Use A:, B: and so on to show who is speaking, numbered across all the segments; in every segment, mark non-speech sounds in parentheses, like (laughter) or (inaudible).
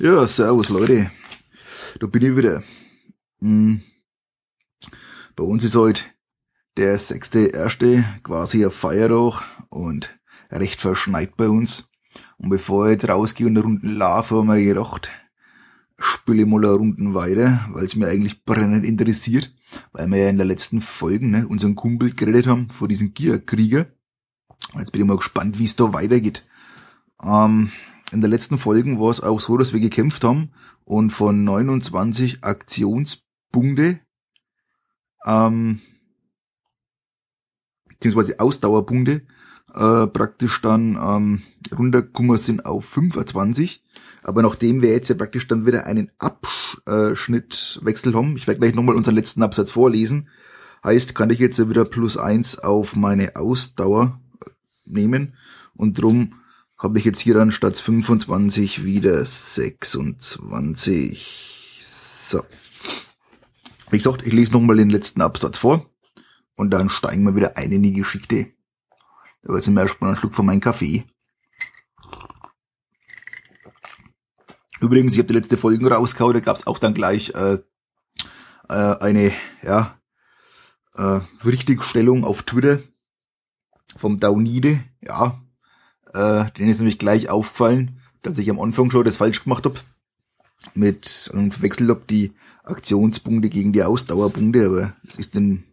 A: Ja, servus Leute. Da bin ich wieder. Hm. Bei uns ist heute der sechste erste quasi ein Feiertag und recht verschneit bei uns. Und bevor ich jetzt rausgehe und eine Runde laufe, haben wir gedacht, spiele ich mal eine Runde weiter, weil es mir eigentlich brennend interessiert, weil wir ja in der letzten Folge ne, unseren Kumpel geredet haben vor diesem Gear-Krieger. Jetzt bin ich mal gespannt, wie es da weitergeht. Ähm, in der letzten Folgen war es auch so, dass wir gekämpft haben und von 29 Aktionspunkte, ähm, beziehungsweise Ausdauerpunkte, äh, praktisch dann ähm, runtergekommen sind auf 25. Aber nachdem wir jetzt ja praktisch dann wieder einen Abschnittwechsel haben, ich werde gleich nochmal unseren letzten Absatz vorlesen, heißt, kann ich jetzt ja wieder plus eins auf meine Ausdauer nehmen und drum habe ich jetzt hier dann statt 25 wieder 26. So. Wie gesagt, ich lese nochmal den letzten Absatz vor und dann steigen wir wieder ein in die Geschichte. Aber jetzt erstmal einen Schluck von meinem Kaffee. Übrigens, ich habe die letzte Folge rausgehauen, da gab es auch dann gleich äh, äh, eine ja, äh, Richtigstellung auf Twitter vom Daunide. Ja, äh, denen ist nämlich gleich aufgefallen, dass ich am Anfang schon das falsch gemacht hab. Mit einem verwechselt hab die Aktionspunkte gegen die Ausdauerpunkte, aber es ist den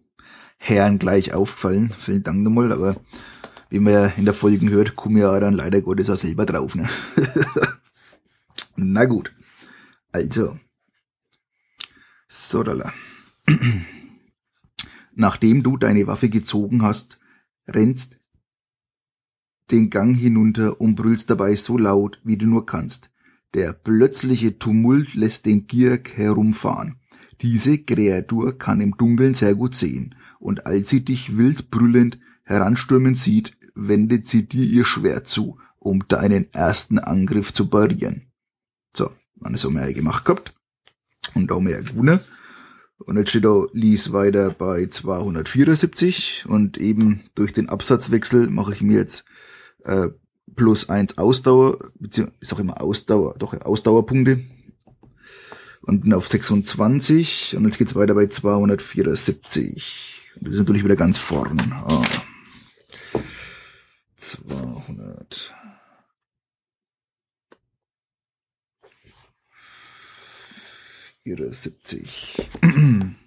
A: Herren gleich aufgefallen. Vielen Dank nochmal, aber wie man ja in der Folge hört, komme ja dann leider Gottes auch selber drauf. Ne? (laughs) Na gut. Also. Sodala. (clears throat) Nachdem du deine Waffe gezogen hast, rennst den Gang hinunter und brüllst dabei so laut, wie du nur kannst. Der plötzliche Tumult lässt den Gierk herumfahren. Diese Kreatur kann im Dunkeln sehr gut sehen, und als sie dich wild brüllend heranstürmen sieht, wendet sie dir ihr Schwert zu, um deinen ersten Angriff zu parieren. So, dann ist auch mehr gemacht gehabt. Und auch mehr Gune. Und jetzt steht da Lies weiter bei 274 und eben durch den Absatzwechsel mache ich mir jetzt äh, plus eins Ausdauer, beziehungsweise ist auch immer Ausdauer, doch Ausdauerpunkte. Und bin auf 26 und jetzt geht's weiter bei 274. Und das ist natürlich wieder ganz vorn. Ah. 200. (clears throat)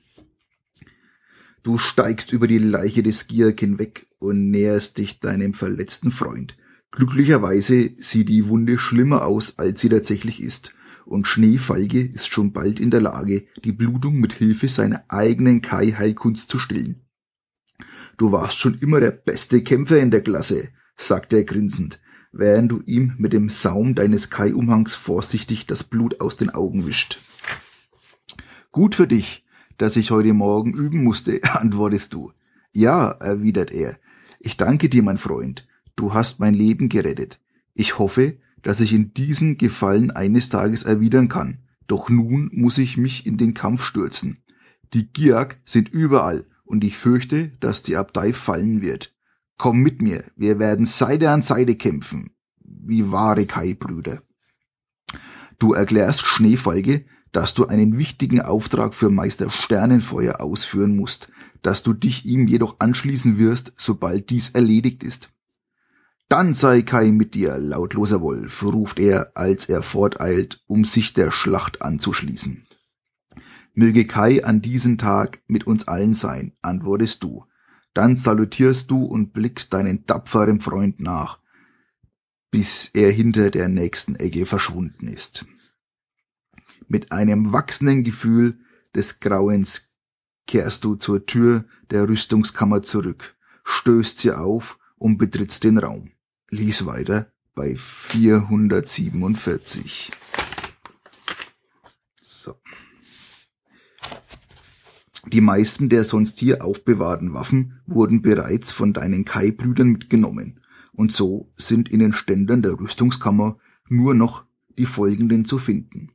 A: Du steigst über die Leiche des Giak hinweg und näherst dich deinem verletzten Freund. Glücklicherweise sieht die Wunde schlimmer aus, als sie tatsächlich ist, und Schneefalge ist schon bald in der Lage, die Blutung mit Hilfe seiner eigenen Kai-Heilkunst zu stillen. Du warst schon immer der beste Kämpfer in der Klasse, sagte er grinsend, während du ihm mit dem Saum deines Kai-Umhangs vorsichtig das Blut aus den Augen wischt. Gut für dich, dass ich heute Morgen üben musste, (laughs) antwortest du. Ja, erwidert er. Ich danke dir, mein Freund. Du hast mein Leben gerettet. Ich hoffe, dass ich in diesen Gefallen eines Tages erwidern kann. Doch nun muss ich mich in den Kampf stürzen. Die Giak sind überall und ich fürchte, dass die Abtei fallen wird. Komm mit mir, wir werden Seite an Seite kämpfen, wie wahre Kai-Brüder. Du erklärst Schneefeige, dass du einen wichtigen Auftrag für Meister Sternenfeuer ausführen musst, dass du dich ihm jedoch anschließen wirst, sobald dies erledigt ist. Dann sei Kai mit dir, lautloser Wolf, ruft er, als er forteilt, um sich der Schlacht anzuschließen. Möge Kai an diesem Tag mit uns allen sein, antwortest du. Dann salutierst du und blickst deinen tapferen Freund nach, bis er hinter der nächsten Ecke verschwunden ist. Mit einem wachsenden Gefühl des Grauens kehrst du zur Tür der Rüstungskammer zurück, stößt sie auf und betrittst den Raum. Lies weiter bei 447. So. Die meisten der sonst hier aufbewahrten Waffen wurden bereits von deinen Kai-Brüdern mitgenommen, und so sind in den Ständern der Rüstungskammer nur noch die folgenden zu finden.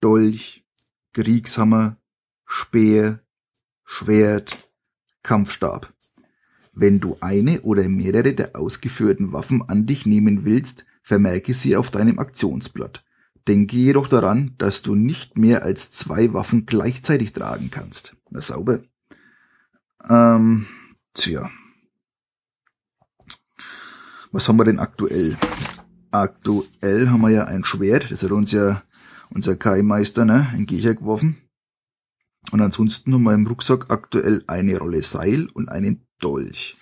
A: Dolch, Kriegshammer, Speer, Schwert, Kampfstab. Wenn du eine oder mehrere der ausgeführten Waffen an dich nehmen willst, vermerke sie auf deinem Aktionsblatt. Denke jedoch daran, dass du nicht mehr als zwei Waffen gleichzeitig tragen kannst. Na sauber. Ähm, tja. Was haben wir denn aktuell? Aktuell haben wir ja ein Schwert, das hat uns ja unser Kai-Meister ne, in Gecher geworfen. Und ansonsten wir im Rucksack aktuell eine Rolle Seil und einen Dolch.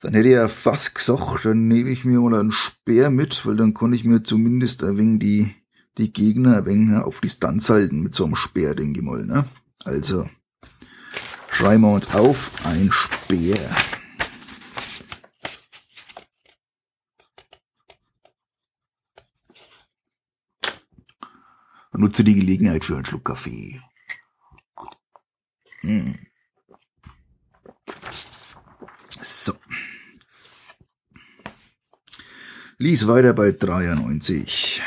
A: Dann hätte ich ja fast gesagt, dann nehme ich mir mal einen Speer mit, weil dann kann ich mir zumindest ein wenig die, die Gegner ein wenig auf Distanz halten mit so einem Speer, denke ich mal. Ne? Also, schreiben wir uns auf, ein Speer. Nutze die Gelegenheit für einen Schluck Kaffee. Hm. So. Lies weiter bei 93.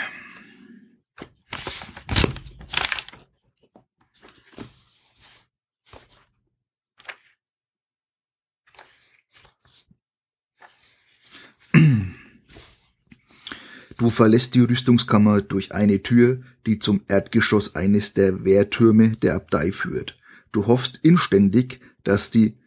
A: Du verlässt die Rüstungskammer durch eine Tür, die zum Erdgeschoss eines der Wehrtürme der Abtei führt. Du hoffst inständig, dass die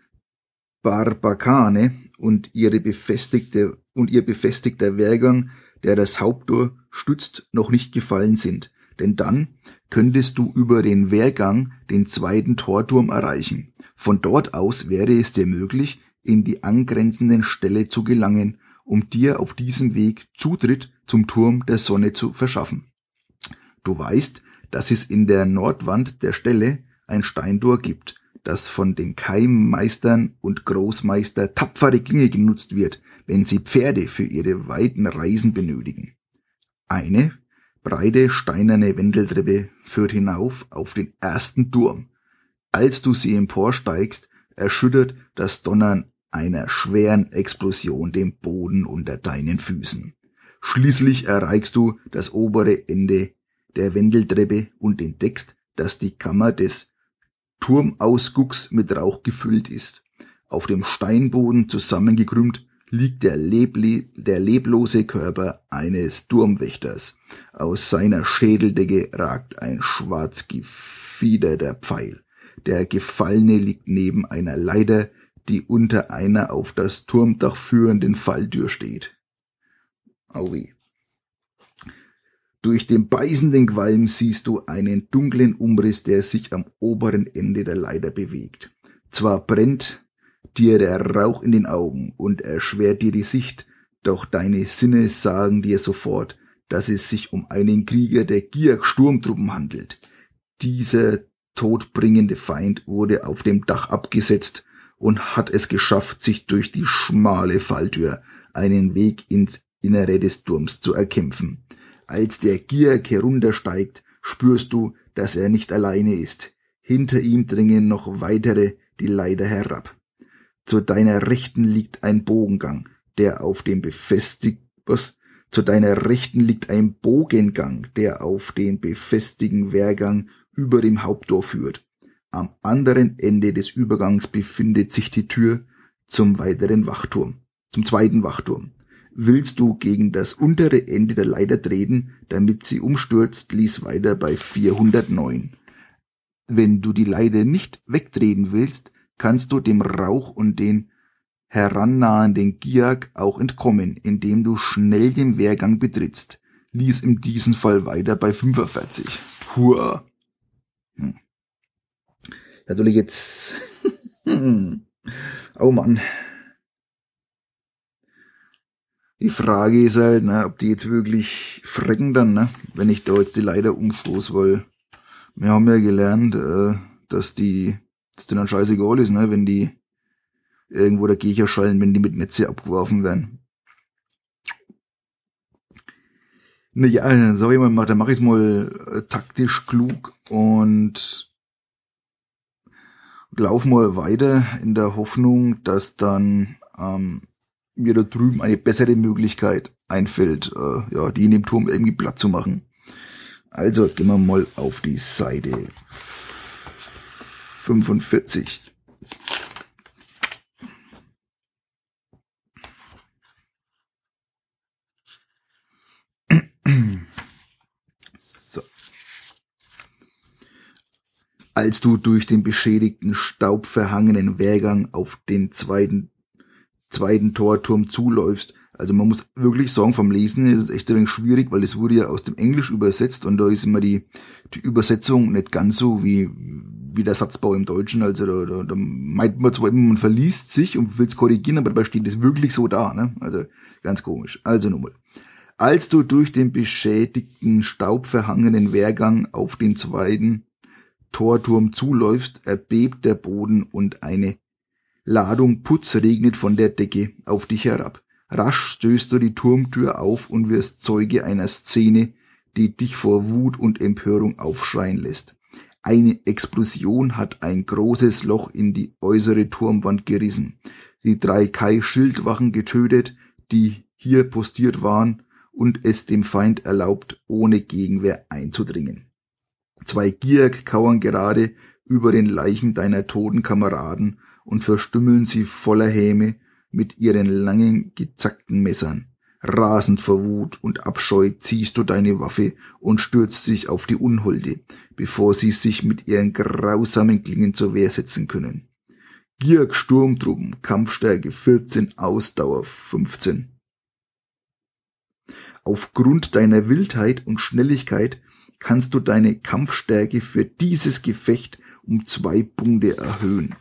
A: Barbakane und ihre befestigte und ihr befestigter Wehrgang, der das Haupttor stützt, noch nicht gefallen sind, denn dann könntest du über den Wehrgang den zweiten Torturm erreichen. Von dort aus wäre es dir möglich, in die angrenzenden Ställe zu gelangen, um dir auf diesem Weg Zutritt zum Turm der Sonne zu verschaffen. Du weißt, dass es in der Nordwand der Stelle ein Steintor gibt, das von den Keimmeistern und Großmeister tapfere Klinge genutzt wird, wenn sie Pferde für ihre weiten Reisen benötigen. Eine breite steinerne Wendeltreppe führt hinauf auf den ersten Turm. Als du sie emporsteigst, erschüttert das Donnern einer schweren Explosion den Boden unter deinen Füßen. Schließlich erreichst du das obere Ende der Wendeltreppe und entdeckst, dass die Kammer des Turmausgucks mit Rauch gefüllt ist. Auf dem Steinboden zusammengekrümmt liegt der, leble der leblose Körper eines Turmwächters. Aus seiner Schädeldecke ragt ein schwarz gefiederter Pfeil. Der Gefallene liegt neben einer Leiter, die unter einer auf das Turmdach führenden Falltür steht. Auwe. Durch den beißenden Qualm siehst du einen dunklen Umriss, der sich am oberen Ende der Leiter bewegt. Zwar brennt dir der Rauch in den Augen und erschwert dir die Sicht, doch deine Sinne sagen dir sofort, dass es sich um einen Krieger der Gier Sturmtruppen handelt. Dieser todbringende Feind wurde auf dem Dach abgesetzt und hat es geschafft, sich durch die schmale Falltür einen Weg ins Innere des Turms zu erkämpfen. Als der Gierk heruntersteigt, spürst du, dass er nicht alleine ist. Hinter ihm dringen noch weitere die Leiter herab. Zu deiner Rechten liegt ein Bogengang, der auf dem befestigt? Zu deiner Rechten liegt ein Bogengang, der auf den befestigten Wehrgang über dem Haupttor führt. Am anderen Ende des Übergangs befindet sich die Tür zum weiteren Wachturm, zum zweiten Wachturm. Willst du gegen das untere Ende der Leiter treten, damit sie umstürzt, lies weiter bei 409. Wenn du die Leiter nicht wegtreten willst, kannst du dem Rauch und den herannahenden Giak auch entkommen, indem du schnell den Wehrgang betrittst. Lies in diesem Fall weiter bei 45. Hua. Hm. Natürlich jetzt. (laughs) oh Mann. Die Frage ist halt, ne, ob die jetzt wirklich frecken dann, ne, wenn ich da jetzt die Leiter umstoß, weil wir haben ja gelernt, äh, dass die, dass denen dann scheißegal ist, ne, wenn die irgendwo der Gecher schallen, wenn die mit Netze abgeworfen werden. Naja, sag ich mal, dann mache ich es mal äh, taktisch klug und lauf mal weiter in der Hoffnung, dass dann ähm, mir da drüben eine bessere Möglichkeit einfällt, äh, ja, die in dem Turm irgendwie platt zu machen. Also gehen wir mal auf die Seite 45. So. Als du durch den beschädigten, staubverhangenen Wehrgang auf den zweiten zweiten Torturm zuläufst. Also man muss wirklich sagen, vom Lesen ist es echt ein wenig schwierig, weil es wurde ja aus dem Englisch übersetzt und da ist immer die, die Übersetzung nicht ganz so wie, wie der Satzbau im Deutschen. Also da, da, da meint man zwar immer, man verliest sich und will es korrigieren, aber dabei steht es wirklich so da. Ne? Also ganz komisch. Also nochmal. Als du durch den beschädigten, staubverhangenen Wehrgang auf den zweiten Torturm zuläufst, erbebt der Boden und eine Ladung Putz regnet von der Decke auf dich herab. Rasch stößt du die Turmtür auf und wirst Zeuge einer Szene, die dich vor Wut und Empörung aufschreien lässt. Eine Explosion hat ein großes Loch in die äußere Turmwand gerissen, die drei Kai-Schildwachen getötet, die hier postiert waren und es dem Feind erlaubt, ohne Gegenwehr einzudringen. Zwei Giak kauern gerade über den Leichen deiner toten Kameraden und verstümmeln sie voller Häme mit ihren langen, gezackten Messern. Rasend vor Wut und Abscheu ziehst du deine Waffe und stürzt dich auf die Unholde, bevor sie sich mit ihren grausamen Klingen zur Wehr setzen können. Gierk Sturmtruppen, Kampfstärke 14, Ausdauer 15. Aufgrund deiner Wildheit und Schnelligkeit kannst du deine Kampfstärke für dieses Gefecht um zwei Punkte erhöhen.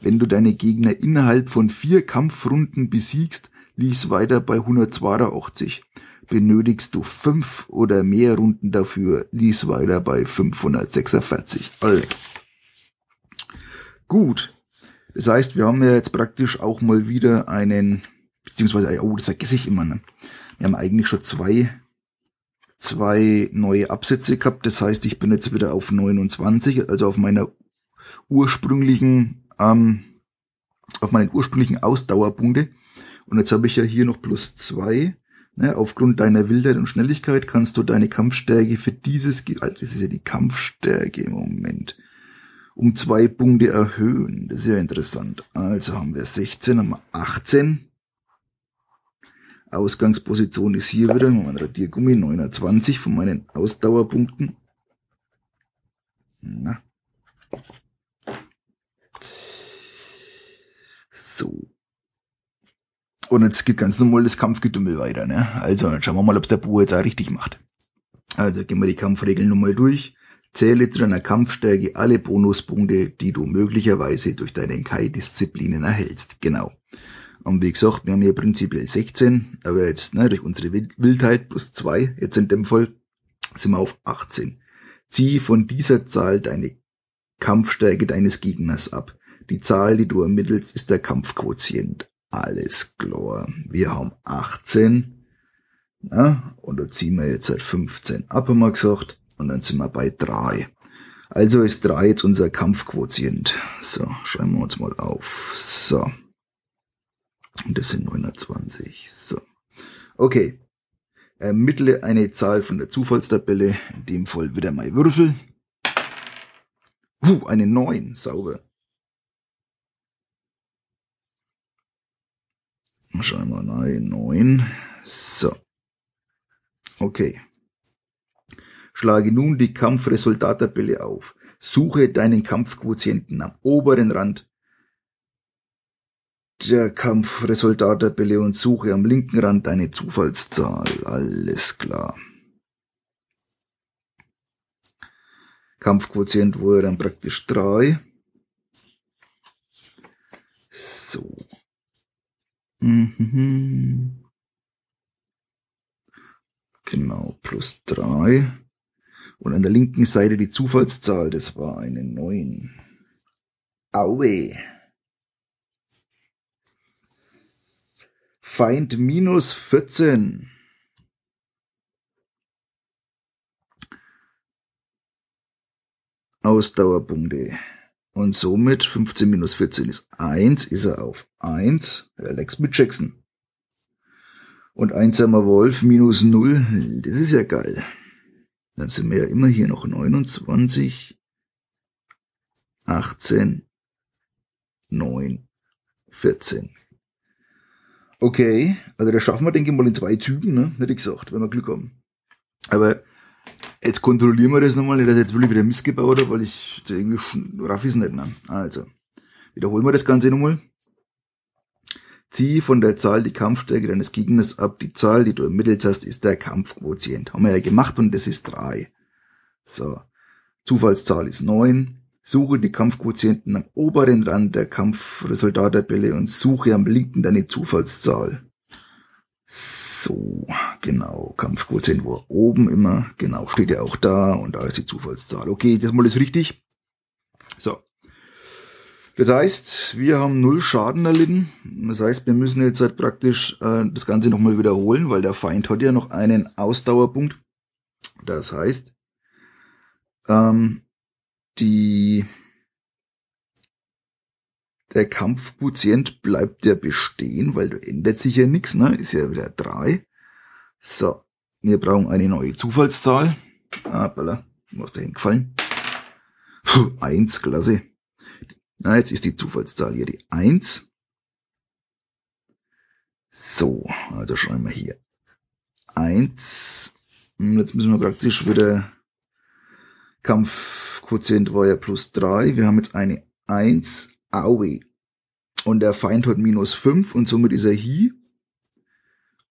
A: Wenn du deine Gegner innerhalb von vier Kampfrunden besiegst, lies weiter bei 182. Benötigst du fünf oder mehr Runden dafür, lies weiter bei 546. Alle. Gut. Das heißt, wir haben ja jetzt praktisch auch mal wieder einen, beziehungsweise, oh, das vergesse ich immer, ne? Wir haben eigentlich schon zwei zwei neue Absätze gehabt. Das heißt, ich bin jetzt wieder auf 29, also auf meiner ursprünglichen, ähm, auf meinen ursprünglichen Ausdauerpunkte. Und jetzt habe ich ja hier noch plus zwei. Ne, aufgrund deiner Wildheit und Schnelligkeit kannst du deine Kampfstärke für dieses, also das ist ja die Kampfstärke im Moment, um zwei Punkte erhöhen. Das ist ja interessant. Also haben wir 16, haben wir 18. Ausgangsposition ist hier wieder mein Radiergummi 29 von meinen Ausdauerpunkten. Na. So. Und jetzt geht ganz normal das Kampfgetümmel weiter. Ne? Also dann schauen wir mal, ob es der Buch jetzt auch richtig macht. Also gehen wir die Kampfregeln nochmal durch. Zähle zu deiner Kampfstärke alle Bonuspunkte, die du möglicherweise durch deine Kai-Disziplinen erhältst. Genau. Und wie gesagt, wir haben hier prinzipiell 16, aber jetzt ne, durch unsere Wildheit plus 2, jetzt in dem Fall sind wir auf 18. Zieh von dieser Zahl deine Kampfstärke deines Gegners ab. Die Zahl, die du ermittelst, ist der Kampfquotient. Alles klar. Wir haben 18. Na, und da ziehen wir jetzt seit 15 ab, haben wir gesagt. Und dann sind wir bei 3. Also ist 3 jetzt unser Kampfquotient. So, schreiben wir uns mal auf. So. Und das sind 920. So. Okay. Ermittle eine Zahl von der Zufallstabelle. In dem Fall wieder mal Würfel. Uh, eine 9. Sauber. Wir mal. 9. So. Okay. Schlage nun die Kampfresultattabelle auf. Suche deinen Kampfquotienten am oberen Rand der Kampfresultattabelle und suche am linken Rand eine Zufallszahl. Alles klar. Kampfquotient wurde dann praktisch drei. So. Mhm. Genau, plus drei. Und an der linken Seite die Zufallszahl, das war eine neun. Aue. Feind minus 14. Ausdauerpunkte. Und somit 15 minus 14 ist 1, ist er auf 1. Alex mit Jackson. Und einsamer Wolf minus 0, das ist ja geil. Dann sind wir ja immer hier noch 29, 18, 9, 14. Okay, also da schaffen wir, denke ich mal, in zwei Zügen, ne? Hätte ich gesagt, wenn wir Glück haben. Aber Jetzt kontrollieren wir das nochmal, nicht, dass ich jetzt wirklich wieder missgebaut habe, weil ich irgendwie raff ist nicht. Ne? Also, wiederholen wir das Ganze nochmal. Zieh von der Zahl die Kampfstärke deines Gegners ab. Die Zahl, die du ermittelt hast, ist der Kampfquotient. Haben wir ja gemacht und das ist drei. So. Zufallszahl ist neun. Suche die Kampfquotienten am oberen Rand der Kampfresultattabelle und suche am linken deine Zufallszahl. So, genau, Kampfquotient oben immer, genau, steht ja auch da und da ist die Zufallszahl. Okay, das mal ist richtig. So. Das heißt, wir haben null Schaden erlitten. Das heißt, wir müssen jetzt halt praktisch äh, das Ganze nochmal wiederholen, weil der Feind hat ja noch einen Ausdauerpunkt. Das heißt, ähm, die der Kampfquotient bleibt ja bestehen, weil da ändert sich ja nichts, ne? Ist ja wieder drei. So, wir brauchen eine neue Zufallszahl. Ah, Balla, was da hingefallen? Puh, eins, klasse. Na, jetzt ist die Zufallszahl hier die eins. So, also schreiben wir hier eins. Hm, jetzt müssen wir praktisch wieder Kampfquotient war ja plus drei. Wir haben jetzt eine eins Aue. Und der Feind hat minus 5 und somit ist er hier.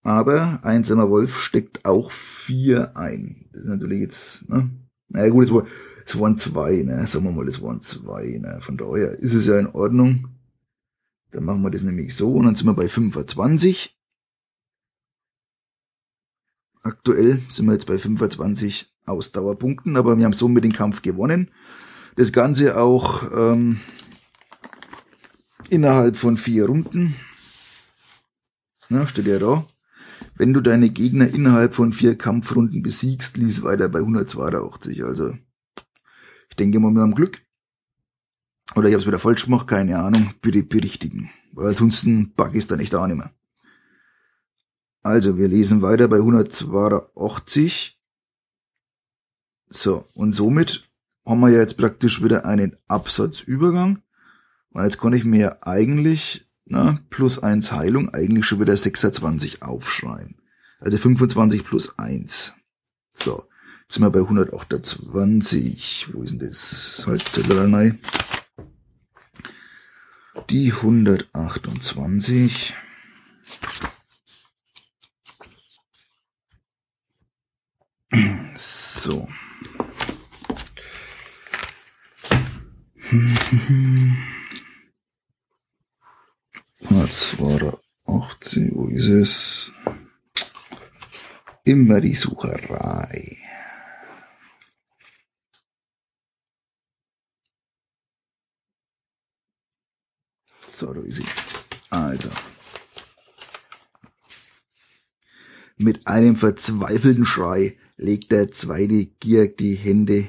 A: Aber einsamer Wolf steckt auch 4 ein. Das ist natürlich jetzt, ne? Naja gut, es, war, es waren zwei, ne? Sagen wir mal, es waren zwei, ne? Von daher ist es ja in Ordnung. Dann machen wir das nämlich so und dann sind wir bei 25. Aktuell sind wir jetzt bei 25 Ausdauerpunkten, aber wir haben somit den Kampf gewonnen. Das Ganze auch ähm, innerhalb von vier Runden. Na, steht ja da. Wenn du deine Gegner innerhalb von vier Kampfrunden besiegst, lies weiter bei 182. Also, ich denke mal, wir haben Glück. Oder ich habe es wieder falsch gemacht, keine Ahnung. Bitte berichtigen. Weil ansonsten bug ist dann echt auch nicht mehr. Also, wir lesen weiter bei 182. So, und somit haben wir ja jetzt praktisch wieder einen Absatzübergang. Und jetzt kann ich mir eigentlich na, plus 1 Heilung eigentlich schon wieder 26 aufschreiben. Also 25 plus 1. So, jetzt sind wir bei 128. Wo ist denn das? Halt, Zettel Die 128. So. (laughs) Er 18, wo ist es? Immer die Sucherei. So, da ist sie. Also. Mit einem verzweifelten Schrei legt der zweite Gierk die Hände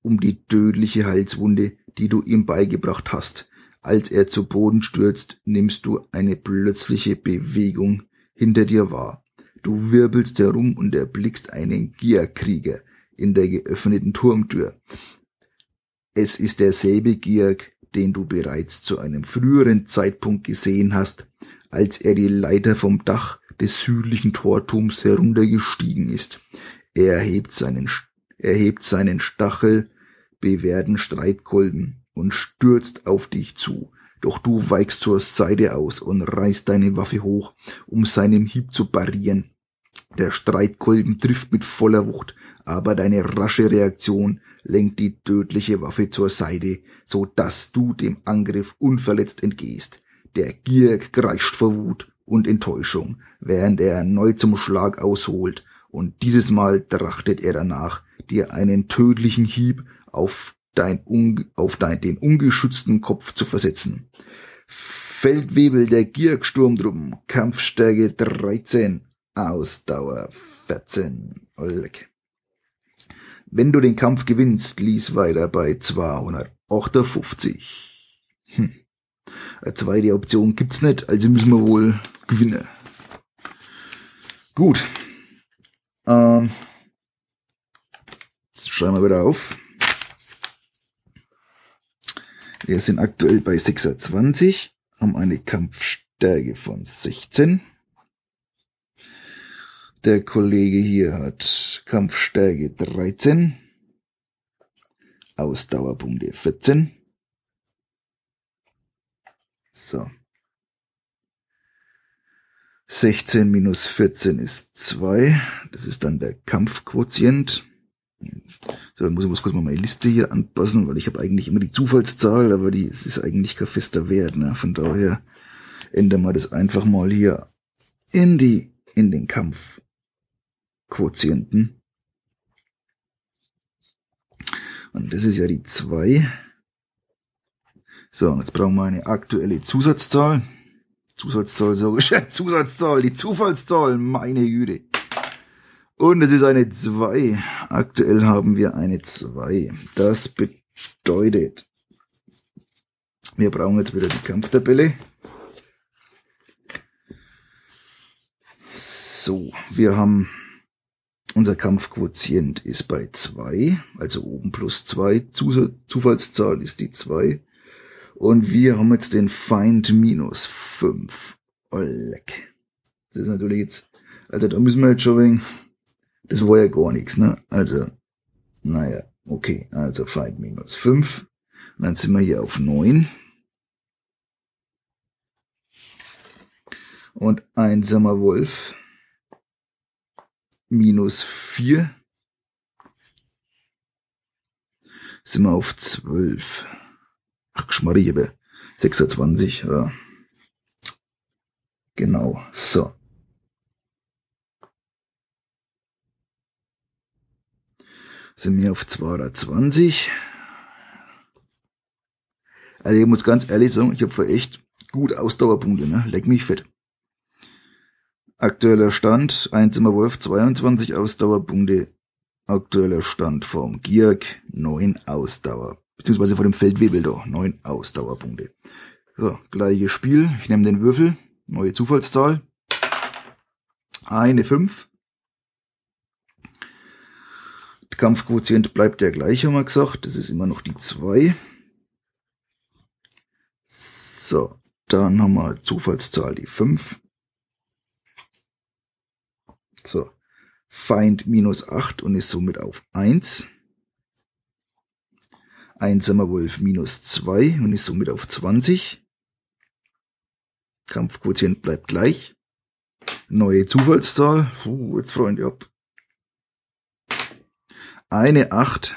A: um die tödliche Halswunde, die du ihm beigebracht hast. Als er zu Boden stürzt, nimmst du eine plötzliche Bewegung hinter dir wahr. Du wirbelst herum und erblickst einen Gierkrieger in der geöffneten Turmtür. Es ist derselbe Gierk, den du bereits zu einem früheren Zeitpunkt gesehen hast, als er die Leiter vom Dach des südlichen Tortums heruntergestiegen ist. Er hebt seinen, erhebt seinen Stachel bewährten Streitkolben und stürzt auf dich zu. Doch du weichst zur Seite aus und reißt deine Waffe hoch, um seinem Hieb zu parieren. Der Streitkolben trifft mit voller Wucht, aber deine rasche Reaktion lenkt die tödliche Waffe zur Seite, so dass du dem Angriff unverletzt entgehst. Der Gierk kreischt vor Wut und Enttäuschung, während er erneut zum Schlag ausholt, und dieses Mal trachtet er danach, dir einen tödlichen Hieb auf dein, auf dein, den ungeschützten Kopf zu versetzen. Feldwebel der Gierksturmtruppen, Kampfstärke 13, Ausdauer 14. Olek. Wenn du den Kampf gewinnst, lies weiter bei 258. Hm. Eine zweite Option gibt's nicht, also müssen wir wohl gewinnen. Gut. Ähm, jetzt schreiben wir wieder auf. Wir sind aktuell bei 26, haben eine Kampfstärke von 16. Der Kollege hier hat Kampfstärke 13, Ausdauerpunkte 14. So. 16 minus 14 ist 2. Das ist dann der Kampfquotient. So, muss ich muss kurz mal meine Liste hier anpassen, weil ich habe eigentlich immer die Zufallszahl, aber die ist eigentlich kein fester Wert. Ne? Von daher ändern wir das einfach mal hier in die in den Kampfquotienten. Und das ist ja die 2. So, und jetzt brauchen wir eine aktuelle Zusatzzahl. Zusatzzahl, so (laughs) Zusatzzahl, die Zufallszahl, meine Güte. Und es ist eine 2. Aktuell haben wir eine 2. Das bedeutet, wir brauchen jetzt wieder die Kampftabelle. So, wir haben unser Kampfquotient ist bei 2, also oben plus 2. Zufallszahl ist die 2. Und wir haben jetzt den Feind minus 5. Oh, leck. Das ist natürlich jetzt, also da müssen wir jetzt schon wegen, das war ja gar nichts, ne? Also, naja, okay, also Feind minus 5. Und dann sind wir hier auf 9. Und einsamer Wolf minus 4. Sind wir auf 12. Ach, Geschmarriebe. 26, ja. Genau, so. Sind wir auf 220. Also ich muss ganz ehrlich sagen, ich habe für echt gut Ausdauerpunkte, ne? Leck mich fett. Aktueller Stand, Einzimmer Wolf 22 Ausdauerpunkte. Aktueller Stand vom Gierk 9 Ausdauer beziehungsweise vor dem Feldwebel da, neun Ausdauerpunkte. So, gleiches Spiel. Ich nehme den Würfel, neue Zufallszahl. Eine 5. Kampfquotient bleibt der gleiche, haben wir gesagt. Das ist immer noch die 2. So, dann haben wir Zufallszahl die 5. So, Feind minus 8 und ist somit auf 1. Einsamer Wolf minus 2 und ist somit auf 20. Kampfquotient bleibt gleich. Neue Zufallszahl. Puh, jetzt Freunde ab. Eine 8.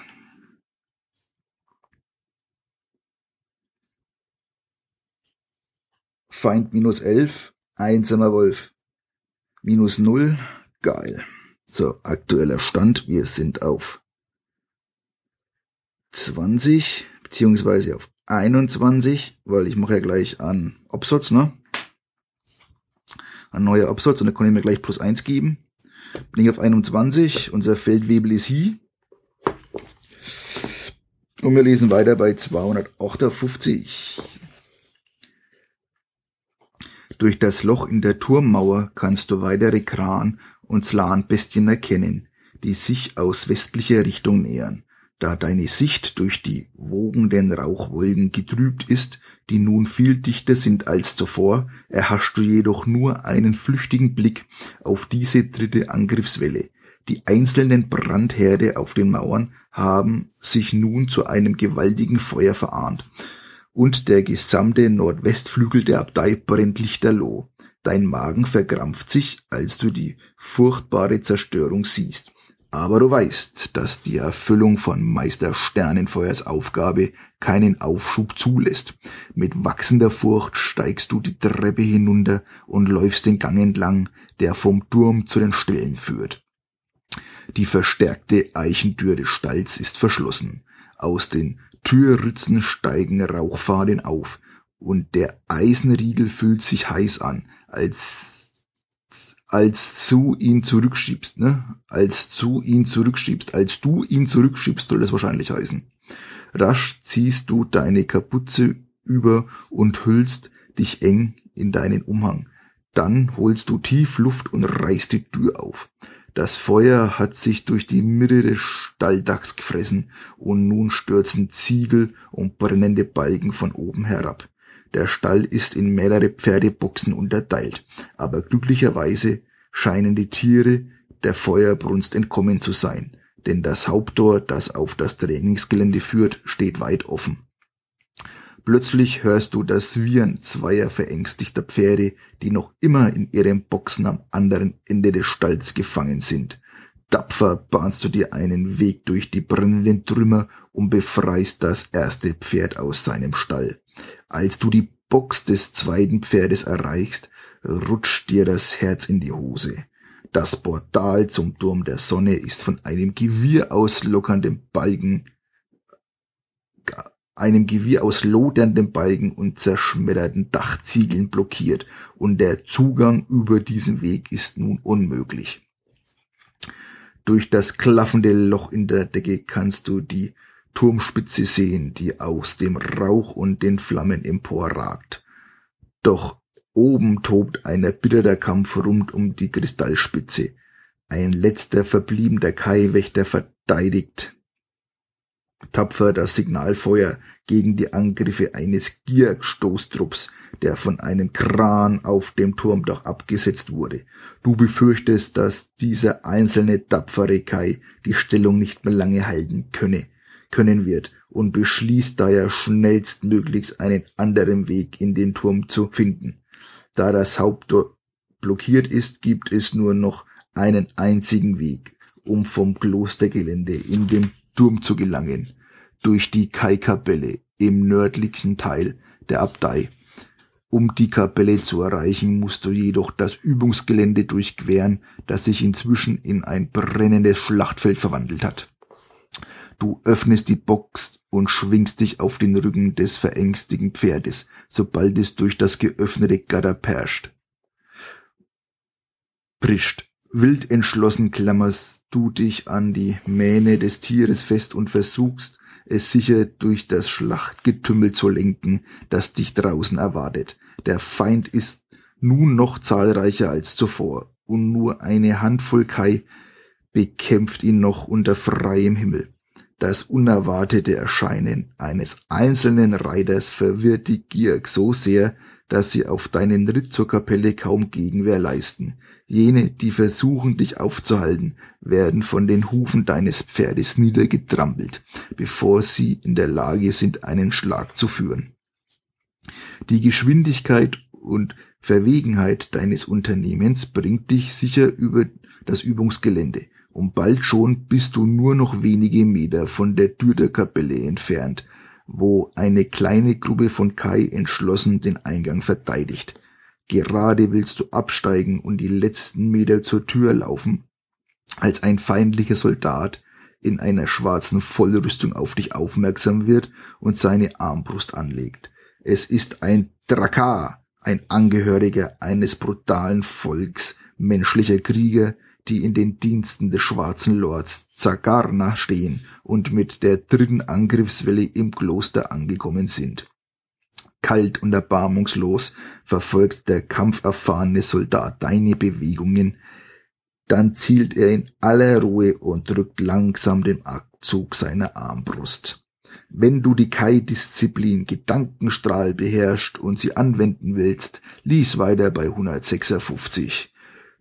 A: Feind minus 11. Einsamer Wolf minus 0. Geil. So, aktueller Stand. Wir sind auf 20 beziehungsweise auf 21, weil ich mache ja gleich an Absatz, ne? Ein neuer Absatz und da kann ich mir gleich plus 1 geben. Bin ich auf 21, unser Feldwebel ist hier. Und wir lesen weiter bei 258. Durch das Loch in der Turmmauer kannst du weitere Kran- und Slan-Bestien erkennen, die sich aus westlicher Richtung nähern. Da deine Sicht durch die wogenden Rauchwolken getrübt ist, die nun viel dichter sind als zuvor, erhascht du jedoch nur einen flüchtigen Blick auf diese dritte Angriffswelle. Die einzelnen Brandherde auf den Mauern haben sich nun zu einem gewaltigen Feuer verahnt, und der gesamte Nordwestflügel der Abtei brennt lichterloh. Dein Magen verkrampft sich, als du die furchtbare Zerstörung siehst. Aber du weißt, dass die Erfüllung von Meister Sternenfeuers Aufgabe keinen Aufschub zulässt. Mit wachsender Furcht steigst du die Treppe hinunter und läufst den Gang entlang, der vom Turm zu den Ställen führt. Die verstärkte Eichentür des Stalls ist verschlossen. Aus den Türritzen steigen Rauchfahnen auf und der Eisenriegel fühlt sich heiß an, als als zu ihn zurückschiebst, ne? Als zu ihn zurückschiebst, als du ihn zurückschiebst, soll das wahrscheinlich heißen. Rasch ziehst du deine Kapuze über und hüllst dich eng in deinen Umhang. Dann holst du tief Luft und reißt die Tür auf. Das Feuer hat sich durch die Mitte des Stalldachs gefressen und nun stürzen Ziegel und brennende Balken von oben herab. Der Stall ist in mehrere Pferdeboxen unterteilt, aber glücklicherweise scheinen die Tiere, der Feuerbrunst entkommen zu sein, denn das Haupttor, das auf das Trainingsgelände führt, steht weit offen. Plötzlich hörst du das Wiehern zweier verängstigter Pferde, die noch immer in ihren Boxen am anderen Ende des Stalls gefangen sind. Tapfer bahnst du dir einen Weg durch die brennenden Trümmer und befreist das erste Pferd aus seinem Stall. Als du die Box des zweiten Pferdes erreichst, rutscht dir das Herz in die Hose. Das Portal zum Turm der Sonne ist von einem Gewirr aus lockerndem Balken einem Gewirr aus lodernden Balken und zerschmetterten Dachziegeln blockiert und der Zugang über diesen Weg ist nun unmöglich. Durch das klaffende Loch in der Decke kannst du die Turmspitze sehen, die aus dem Rauch und den Flammen emporragt. Doch oben tobt ein erbitterter Kampf rund um die Kristallspitze. Ein letzter verbliebener Kaiwächter verteidigt tapfer das Signalfeuer gegen die Angriffe eines Gierstoßtrupps, der von einem Kran auf dem Turmdach abgesetzt wurde. Du befürchtest, dass dieser einzelne tapfere Kai die Stellung nicht mehr lange halten könne, können wird und beschließt daher schnellstmöglichst einen anderen Weg in den Turm zu finden. Da das Haupttor blockiert ist, gibt es nur noch einen einzigen Weg, um vom Klostergelände in den Turm zu gelangen durch die Kai-Kapelle im nördlichsten Teil der Abtei. Um die Kapelle zu erreichen, musst du jedoch das Übungsgelände durchqueren, das sich inzwischen in ein brennendes Schlachtfeld verwandelt hat. Du öffnest die Box und schwingst dich auf den Rücken des verängstigen Pferdes, sobald es durch das geöffnete Gatter perscht. Prischt. Wild entschlossen klammerst du dich an die Mähne des Tieres fest und versuchst, es sicher durch das Schlachtgetümmel zu lenken, das dich draußen erwartet. Der Feind ist nun noch zahlreicher als zuvor, und nur eine Handvoll Kai bekämpft ihn noch unter freiem Himmel. Das unerwartete Erscheinen eines einzelnen Reiters verwirrt die Gierk so sehr, dass sie auf deinen Ritt zur Kapelle kaum Gegenwehr leisten. Jene, die versuchen, dich aufzuhalten, werden von den Hufen deines Pferdes niedergetrampelt, bevor sie in der Lage sind, einen Schlag zu führen. Die Geschwindigkeit und Verwegenheit deines Unternehmens bringt dich sicher über das Übungsgelände, und bald schon bist du nur noch wenige Meter von der Tür der Kapelle entfernt, wo eine kleine Gruppe von Kai entschlossen den Eingang verteidigt. Gerade willst du absteigen und die letzten Meter zur Tür laufen, als ein feindlicher Soldat in einer schwarzen Vollrüstung auf dich aufmerksam wird und seine Armbrust anlegt. Es ist ein Drakar, ein Angehöriger eines brutalen Volks menschlicher Krieger, die in den Diensten des schwarzen Lords Zagarna stehen und mit der dritten Angriffswelle im Kloster angekommen sind. Kalt und erbarmungslos verfolgt der kampferfahrene Soldat deine Bewegungen, dann zielt er in aller Ruhe und drückt langsam den Abzug seiner Armbrust. Wenn du die Kai-Disziplin Gedankenstrahl beherrscht und sie anwenden willst, lies weiter bei 156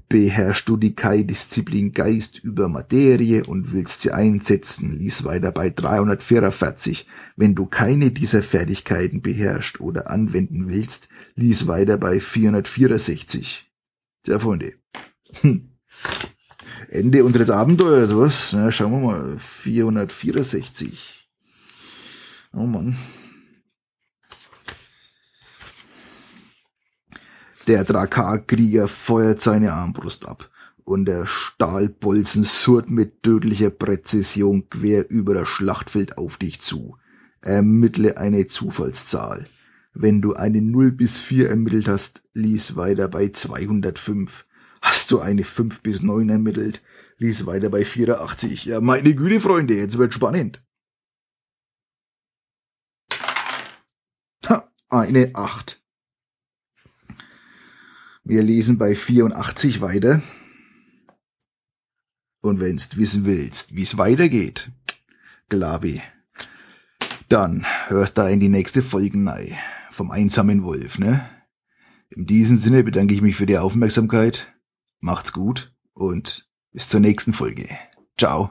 A: beherrschst du die Kai-Disziplin Geist über Materie und willst sie einsetzen, lies weiter bei 344. Wenn du keine dieser Fertigkeiten beherrscht oder anwenden willst, lies weiter bei 464. Ja, Freunde. Hm. Ende unseres Abenteuers, was? Na, schauen wir mal. 464. Oh Mann. Der Drakar-Krieger feuert seine Armbrust ab und der Stahlbolzen surrt mit tödlicher Präzision quer über das Schlachtfeld auf dich zu. Ermittle eine Zufallszahl. Wenn du eine 0 bis 4 ermittelt hast, lies weiter bei 205. Hast du eine 5 bis 9 ermittelt, lies weiter bei 84. Ja, meine Güte, Freunde, jetzt wird spannend. Ha, eine 8. Wir lesen bei 84 weiter. Und wenn's wissen willst, wie's weitergeht, Glabi, dann hörst da in die nächste Folge rein vom einsamen Wolf, ne? In diesem Sinne bedanke ich mich für die Aufmerksamkeit. Macht's gut und Bis zur nächsten Folge. Ciao.